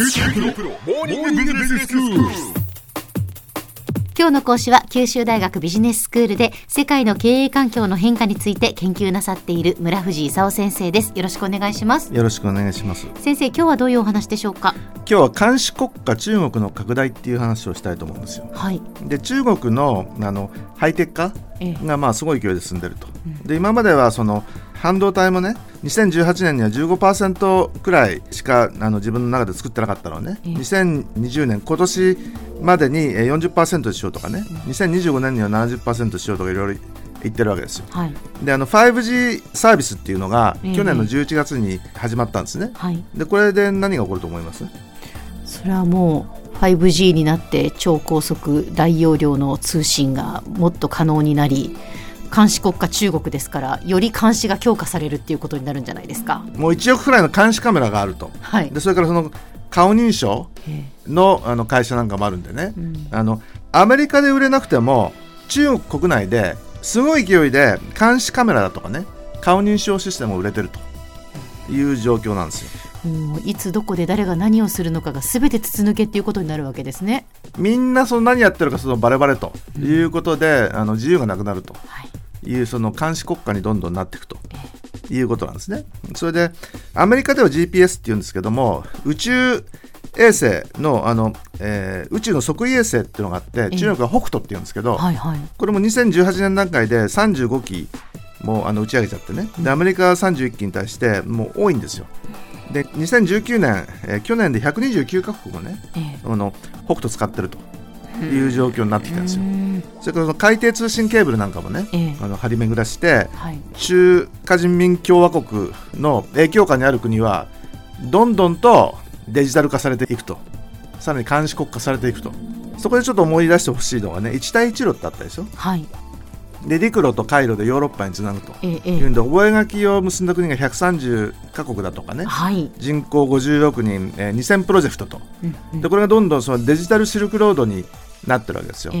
今日の講師は九州大学ビジネススクールで世界の経営環境の変化について研究なさっている村藤勲先生ですよろしくお願いしますよろしくお願いします。先生今日はどういうお話でしょうか？今日は監視国家中国の拡大っていう話をしたいと思うんですよ。はいで中国のあのハイテク化ええがまあすごい勢いで進んでると。で今まではその半導体もね2018年には15%くらいしかあの自分の中で作ってなかったのをね、ええ。2020年今年までにえー40%しようとかね、2025年には70%しようとかいろいろ言ってるわけですよ。はい。であの 5G サービスっていうのがええ。去年の11月に始まったんですね。はい。でこれで何が起こると思います？それはもう 5G になって超高速大容量の通信がもっと可能になり監視国家中国ですからより監視が強化されるっていうことになるんじゃないですか。もう1億くらいの監視カメラがあると。はい。でそれからその顔認証えのあの会社なんかもあるんでね。え、うん。あのアメリカで売れなくても中国国内ですごい勢いで監視カメラだとかね顔認証システムを売れてるという状況なんですよ。もういつどこで誰が何をするのかが全て筒抜けっていうことになるわけですね。みんなその何やってるかそのバレバレということで、あの自由がなくなると。はい、いうその監視国家にどんどんなっていくということなんですね。それでアメリカでは GPS っていうんですけども宇宙衛星のあの、えー宇宙の測位衛星っていうのがあってえ中国は北斗っていうんですけど、はい、はい。これも2018年段階で35機もうあの打ち上げちゃってねでアメリカは31機に対してもう多いんですよ。で2019年、えー去年で129カ国もねええあの北斗使ってるという状況になってきたんですよ。うんそれから海底通信ケーブルなんかもね、ええ。あの張り巡らしてはい、中華人民共和国の影響下にある国はどんどんとデジタル化されていくと。さらに監視国化されていくと。そこでちょっと思い出してほしいのがね一帯一路ってあったでしょ？はい、で陸路と海路でヨーロッパにつなぐと。いうんで覚書を結んだ国が130カ国だとかね。えはい、人口50億人、えー2000プロジェクトと。うんうん。でこれがどんどんそのデジタルシルクロードになってるわけですよ。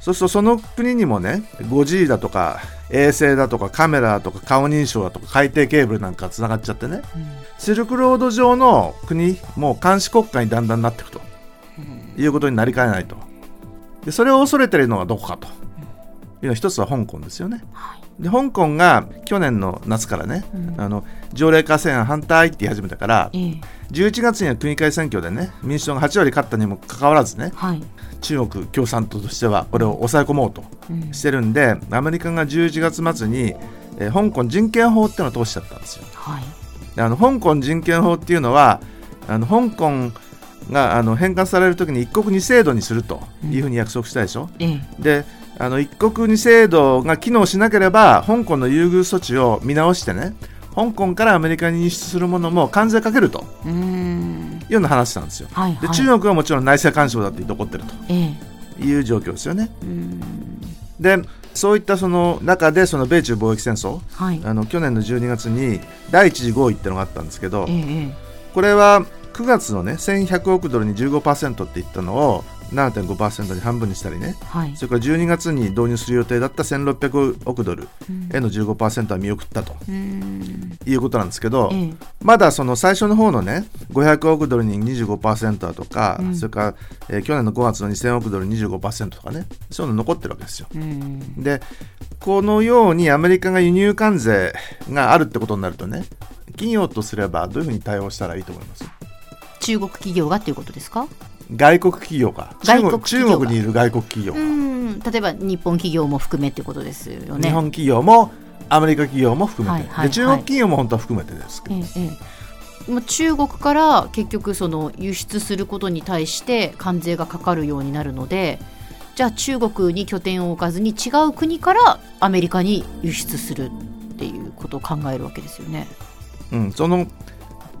そうするとその国にもね 5G だとか衛星だとかカメラだとか顔認証だとか海底ケーブルなんかつながっちゃってね。シルクロード上の国もう監視国家にだんだんなっていくと。いうことになりかねないと。でそれを恐れているのはどこかというのは一つは香港ですよね。はい。で香港が去年の夏からね、うん。あの条例化制案反対って言い始めたからええ。11月には区議会選挙でね民主党が8割勝ったにもかかわらずねはい、中国共産党としてはこれを抑え込もうとうん。してるんでアメリカが11月末に、えー香港人権法っていうのを通しちゃったんですよ。はい、であの香港人権法っていうのはあの香港があの返還されるときに一国二制度にするというふうに約束したでしょ、ええ。であの一国二制度が機能しなければ香港の優遇措置を見直してね香港からアメリカに輸出するものも関税かけるとうーん。いうような話なんですよ。はい、はい、で中国はもちろん内政干渉だって言って怒ってるええ。という状況ですよね。うーん。でそういったその中でその米中貿易戦争。はい、あの去年の12月に第一次合意っていうのがあったんですけどえええこれは9月のね1100億ドルに15%って言ったのを7.5%に半分にしたりね。えはい。それから12月に導入する予定だった1600億ドルうん。への15%は見送ったとうーん。いうことなんですけど、ええ。まだその最初の方のね500億ドルに25%だとか、うん。それから、えー去年の5月の2000億ドルに25%とかねそういうの残ってるわけですよ。うん。でこのようにアメリカが輸入関税があるってことになるとね企業とすればどういうふうに対応したらいいと思います？中国企業がっていうことですか？外国企業か。外国中国にいる外国企業う、ん。例えば日本企業も含めっていうことですよね。日本企業もアメリカ企業も含めて、はいはいで中国企業も本当は含めてですけど、ええ中国から結局その輸出することに対して関税がかかるようになるのでじゃあ中国に拠点を置かずに違う国からアメリカに輸出するっていうことを考えるわけですよね。うん、その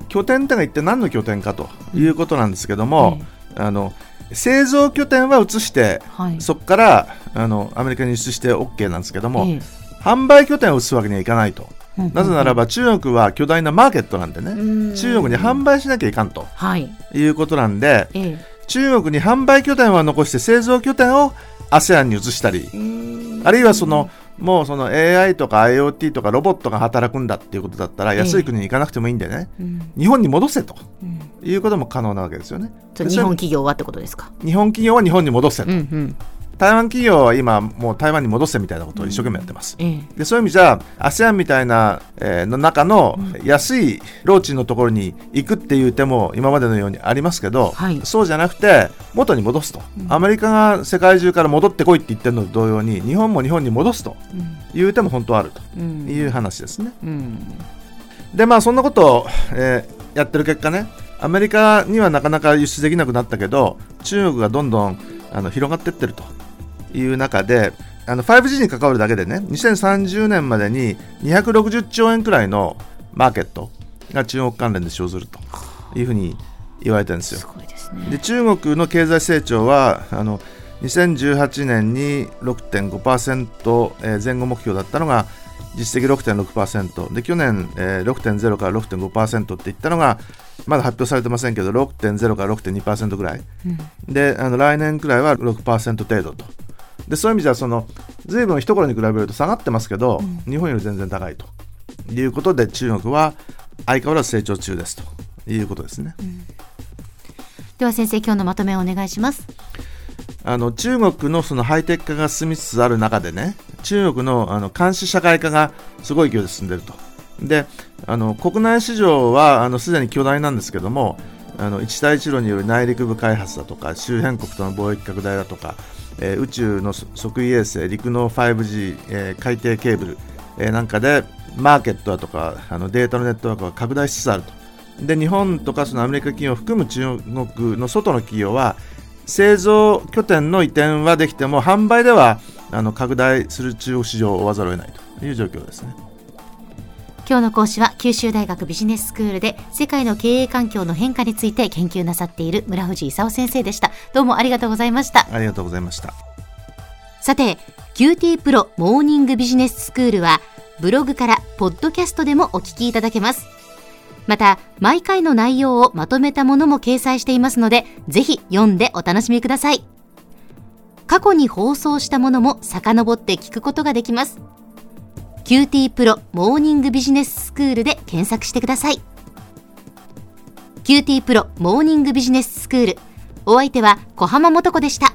拠点ってのは一体何の拠点かということなんですけども、あの製造拠点は移してはい。そこからあのアメリカに輸出して OK なんですけども、ええ。販売拠点を移すわけにはいかないと、うんなぜならば中国は巨大なマーケットなんでね、うん。中国に販売しなきゃいかんと。はい。いうことなんでえ中国に販売拠点は残して製造拠点を ASEAN に移したりえあるいはそのもうその AI とか IoT とかロボットが働くんだっていうことだったら安い国に行かなくてもいいんでね。うん。日本に戻せと。うんいうことも可能なわけですよね。日本企業はってことですか？日本企業は日本に戻せ。と、うんうん。台湾企業は今もう台湾に戻せみたいなことを一生懸命やってます、ええでそういう意味じゃ ASEAN みたいな、えーの中の安いローチンのところに行くっていう手も今までのようにありますけど、はい。そうじゃなくて元に戻すと、アメリカが世界中から戻ってこいって言ってるのと同様に日本も日本に戻すという手も本当はあるとうん。いう話ですね。うん。でまあそんなことを、えーやってる結果ねアメリカにはなかなか輸出できなくなったけど中国がどんどんあの広がっていってるという中であの 5G に関わるだけでね2030年までに260兆円くらいのマーケットが中国関連で生ずるというふうに言われてるんですよす。ですねで中国の経済成長はあの2018年に6.5%、えー前後目標だったのが実績6.6%で去年、えー6.0から6.5%って言ったのがまだ発表されてませんけど6.0から6.2%ぐらい、であの来年くらいは6%程度と。でそういう意味じゃその随分一頃に比べると下がってますけど、日本より全然高いと。いうことで中国は相変わらず成長中ですと。いうことですね。では先生今日のまとめをお願いします。あの中国のそのハイテク化が進みつつある中でね中国のあの監視社会化がすごい勢いで進んでると。であの国内市場はすでに巨大なんですけどもあの一帯一路による内陸部開発だとか周辺国との貿易拡大だとか、えー宇宙の測位衛星陸の 5G、えー海底ケーブル、えーなんかでマーケットだとかあのデータのネットワークが拡大しつつあると。で日本とかそのアメリカ企業を含む中国の外の企業は製造拠点の移転はできても販売ではあの拡大する中国市場を追わざるを得ないという状況ですね。今日の講師は九州大学ビジネススクールで世界の経営環境の変化について研究なさっている村藤勲先生でしたどうもありがとうございましたありがとうございました。さて QT プロモーニングビジネススクールはブログからポッドキャストでもお聞きいただけますまた毎回の内容をまとめたものも掲載していますのでぜひ読んでお楽しみください過去に放送したものも遡って聞くことができます。QT プロモーニングビジネススクールで検索してください。QT プロモーニングビジネススクール。お相手は小浜もとこでした。